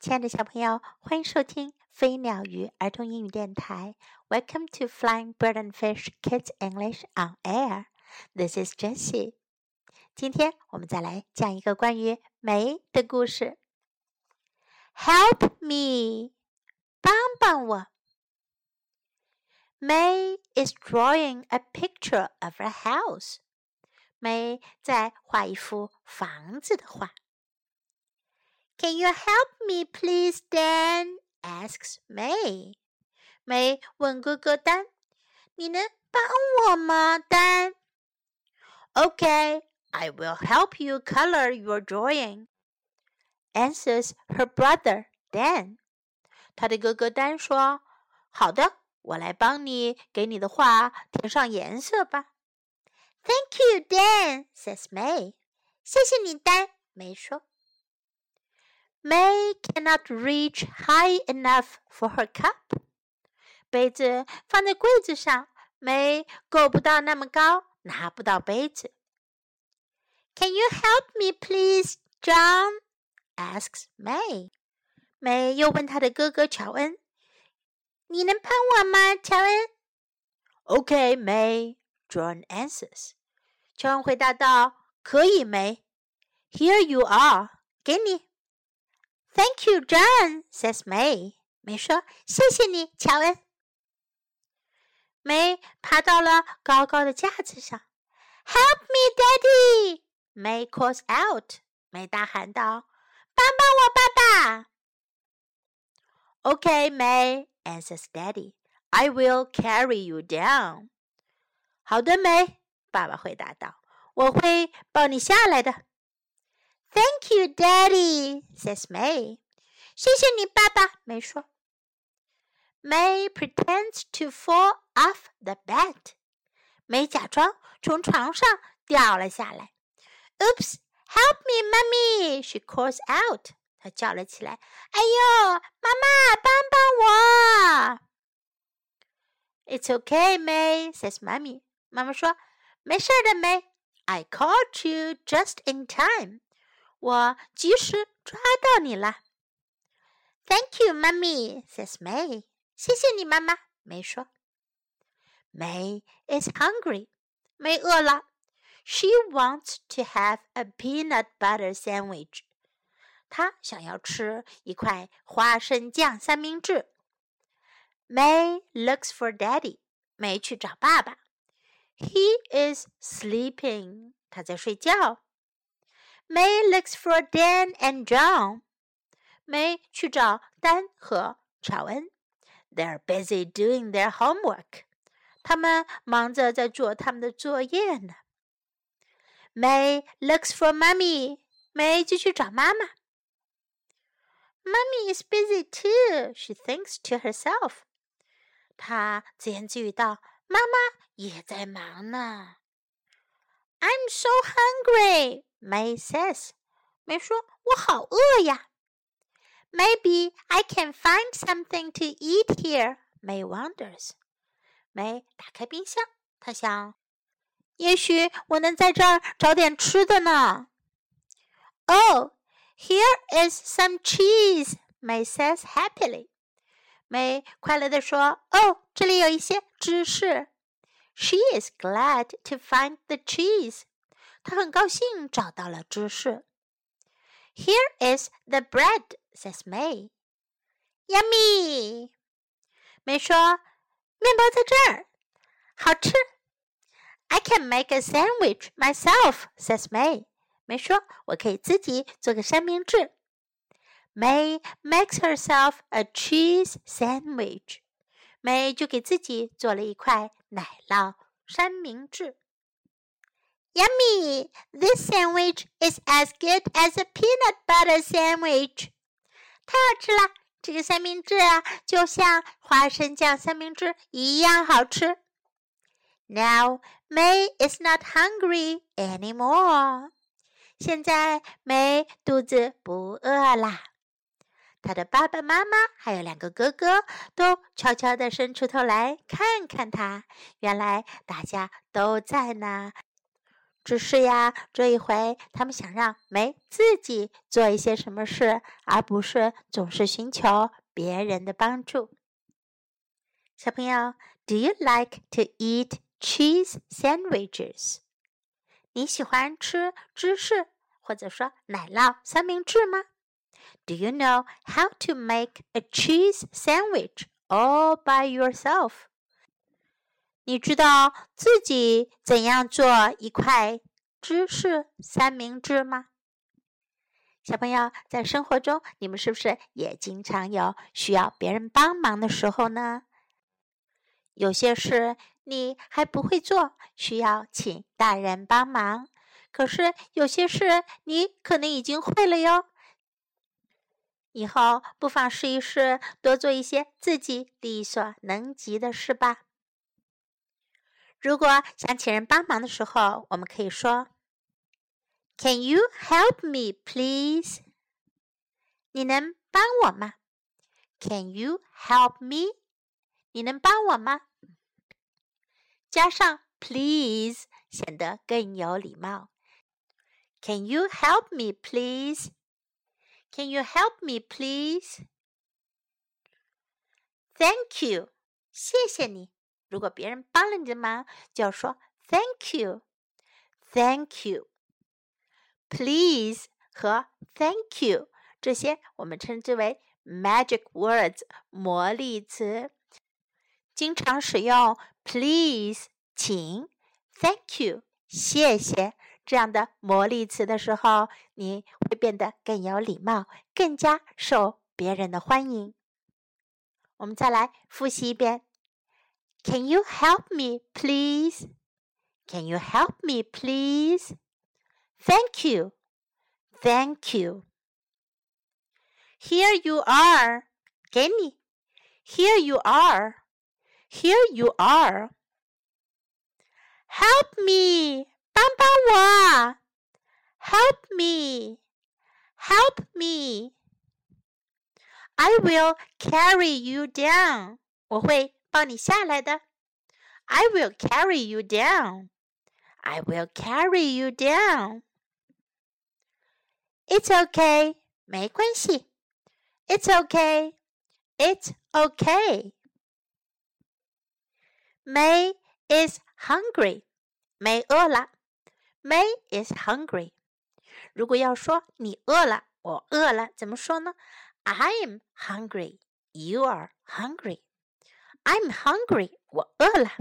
亲爱的小朋友，欢迎收听飞鸟鱼儿童英语电台。Welcome to Flying Bird and Fish Kids English on Air. This is Jessie. 今天我们再来讲一个关于梅的故事。Help me，帮帮我。May is drawing a picture of a house. 梅在画一幅房子的画。can you help me, please, Dan? asks May. May 问哥哥丹：“你能帮我吗，丹？”Okay, I will help you color your drawing. Answers her brother Dan. 他的哥哥丹说：“好的，我来帮你给你的画填上颜色吧。” Thank you, Dan, says May. 谢谢你，丹。梅说。 May cannot reach high enough for her cup。杯子放在柜子上，梅够不到那么高，拿不到杯子。Can you help me, please, John? asks May. May 又问她的哥哥乔恩：“你能帮我吗，乔恩？”Okay, May. John answers. 乔恩回答道：“可以，梅。Here you are. 给你。” Thank you, John," says May. May 说：“谢谢你，乔恩。”梅爬到了高高的架子上。“Help me, Daddy!” May calls out. 梅大喊道：“帮帮我，爸爸！” Okay, May answers Daddy. I will carry you down. 好的，梅，爸爸回答道：“我会抱你下来的。” Thank you, Daddy," says May. 谢谢你，爸爸。May 说。May pretends to fall off the bed. 梅假装从床上掉了下来。Oops! Help me, Mommy! She calls out. 她叫了起来：“哎呦，妈妈，帮帮我！” It's okay, May says Mommy. 妈妈说：“没事的，May. I caught you just in time. 我及时抓到你了。Thank you, Mummy says May. 谢谢你，妈妈。May 说。May is hungry. May 饿了。She wants to have a peanut butter sandwich. 她想要吃一块花生酱三明治。May looks for Daddy. May 去找爸爸。He is sleeping. 他在睡觉。 May looks for Dan and John. May 去找丹和乔恩。They're busy doing their homework. 他们忙着在做他们的作业呢。May looks for Mummy. May 就去找妈妈。Mummy is busy too, she thinks to herself. 她自言自语道：“妈妈也在忙呢。” I'm so hungry. May says，梅说：“我好饿呀。” Maybe I can find something to eat here. May wonders. 梅打开冰箱，她想，也许我能在这儿找点吃的呢。Oh, here is some cheese. May says happily. 梅快乐地说：“哦，这里有一些芝士。” She is glad to find the cheese. 他很高兴找到了芝士。Here is the bread, says May. Yummy. 梅说：“面包在这儿，好吃。” I can make a sandwich myself, says May. 梅说：“我可以自己做个三明治。” May makes herself a cheese sandwich. 梅就给自己做了一块奶酪三明治。Yummy! This sandwich is as good as a peanut butter sandwich. 太好吃了，这个三明治啊，就像花生酱三明治一样好吃。Now May is not hungry anymore. 现在梅肚子不饿啦。他的爸爸妈妈还有两个哥哥都悄悄地伸出头来看看他。原来大家都在呢。 只是呀，这一回他们想让梅自己做一些什么事，而不是总是寻求别人的帮助。小朋友，Do you like to eat cheese sandwiches？你喜欢吃芝士或者说奶酪三明治吗？Do you know how to make a cheese sandwich all by yourself？你知道自己怎样做一块芝士三明治吗？小朋友，在生活中，你们是不是也经常有需要别人帮忙的时候呢？有些事你还不会做，需要请大人帮忙；可是有些事你可能已经会了哟。以后不妨试一试，多做一些自己力所能及的事吧。如果想请人帮忙的时候，我们可以说：“Can you help me, please？” 你能帮我吗？“Can you help me？” 你能帮我吗？加上 “please” 显得更有礼貌。“Can you help me, please？” Can you help me, please? Thank you，谢谢你。如果别人帮了你的忙，就要说 Thank you，Thank you。Please 和 Thank you 这些我们称之为 magic words 魔力词。经常使用 Please 请，Thank you 谢谢这样的魔力词的时候，你会变得更有礼貌，更加受别人的欢迎。我们再来复习一遍。Can you help me, please? Can you help me, please? Thank you. Thank you. Here you are. 给你。Here you are. Here you are. Help me. 帮帮我。Help me. Help me. I will carry you down. 我会 I will carry you down. I will carry you down. It's okay. 梅关系。It's okay. It's okay. May is hungry. 没饿了。May is hungry. 如果要说你饿了，我饿了，怎么说呢？I'm hungry. You are hungry. I'm hungry. 我饿了。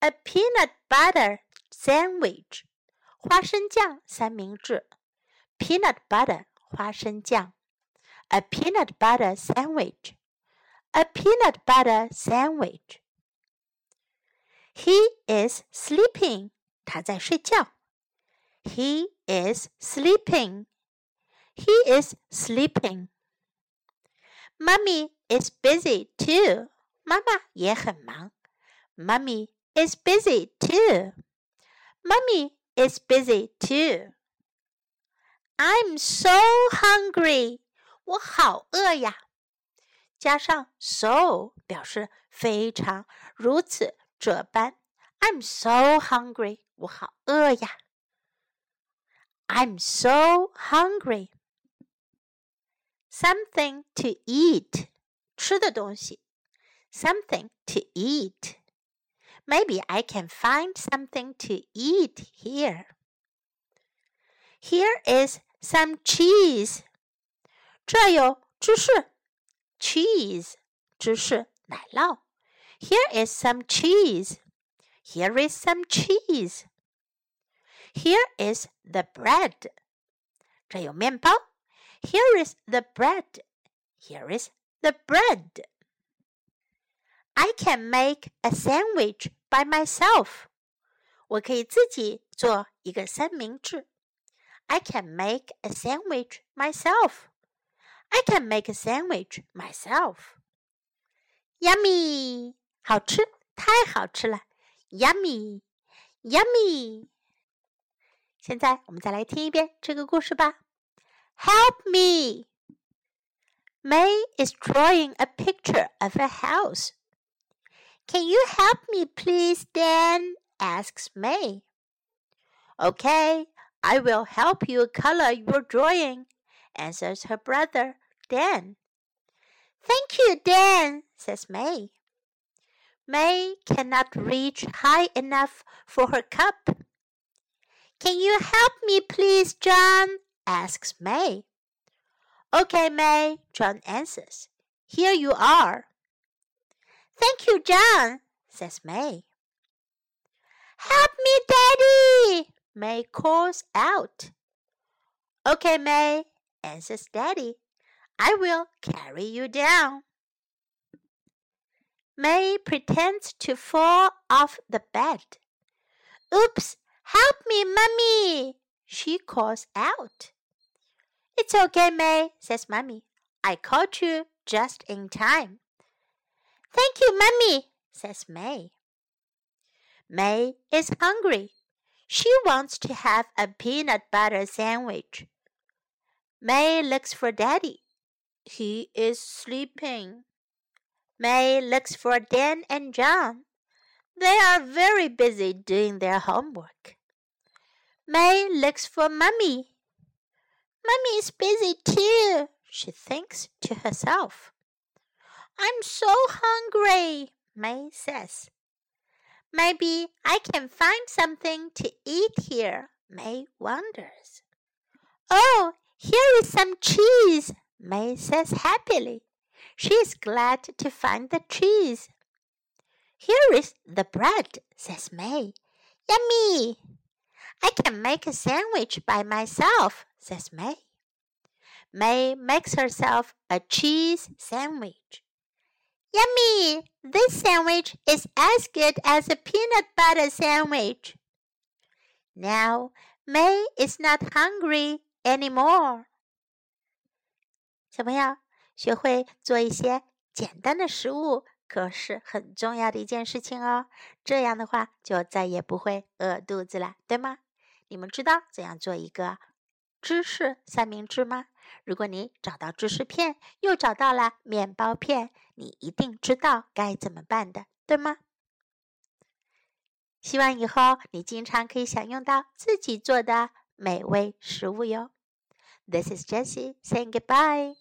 A peanut butter sandwich. 花生酱三明治。Peanut butter 花生酱。A peanut butter sandwich. A peanut butter sandwich. He is sleeping. 他在睡觉。He is sleeping. He is sleeping. Mummy is busy too. 妈妈也很忙。Mummy is busy too. Mummy is busy too. I'm so hungry. 我好饿呀。加上 so 表示非常、如此、这般。I'm so hungry. 我好饿呀。I'm so hungry something to eat，吃的东西，something to eat. Maybe I can find something to eat here. Here is some cheese. 这有芝士，cheese，芝士，奶酪。Here is some cheese. Here is some cheese. Here is the bread. 这有面包。 here is the bread. Here is the bread. I can make a sandwich by myself. 我可以自己做一个三明治。I can make a sandwich myself. I can make a sandwich myself. Yummy，好吃，太好吃了。Yummy, yummy。现在我们再来听一遍这个故事吧。 Help me! May is drawing a picture of a house. Can you help me, please, Dan? asks May. Okay, I will help you color your drawing, answers her brother, Dan. Thank you, Dan, says May. May cannot reach high enough for her cup. Can you help me, please, John? Asks May. Okay, May, John answers. Here you are. Thank you, John, says May. Help me, Daddy! May calls out. Okay, May, answers Daddy. I will carry you down. May pretends to fall off the bed. Oops, help me, Mummy! She calls out. It's okay, May, says Mummy. I caught you just in time. Thank you, Mummy, says May. May is hungry. She wants to have a peanut butter sandwich. May looks for Daddy. He is sleeping. May looks for Dan and John. They are very busy doing their homework. May looks for Mummy. Mummy is busy too, she thinks to herself. I'm so hungry, May says. Maybe I can find something to eat here, May wonders. Oh, here is some cheese, May says happily. She is glad to find the cheese. Here is the bread, says May. Yummy! I can make a sandwich by myself, says May. May makes herself a cheese sandwich. Yummy! This sandwich is as good as a peanut butter sandwich. Now May is not hungry anymore. 小朋友，学会做一些简单的食物，可是很重要的一件事情哦。这样的话，就再也不会饿肚子了，对吗？你们知道怎样做一个 芝士三明治吗？如果你找到芝士片，又找到了面包片，你一定知道该怎么办的，对吗？希望以后你经常可以享用到自己做的美味食物哟。This is Jessie saying goodbye.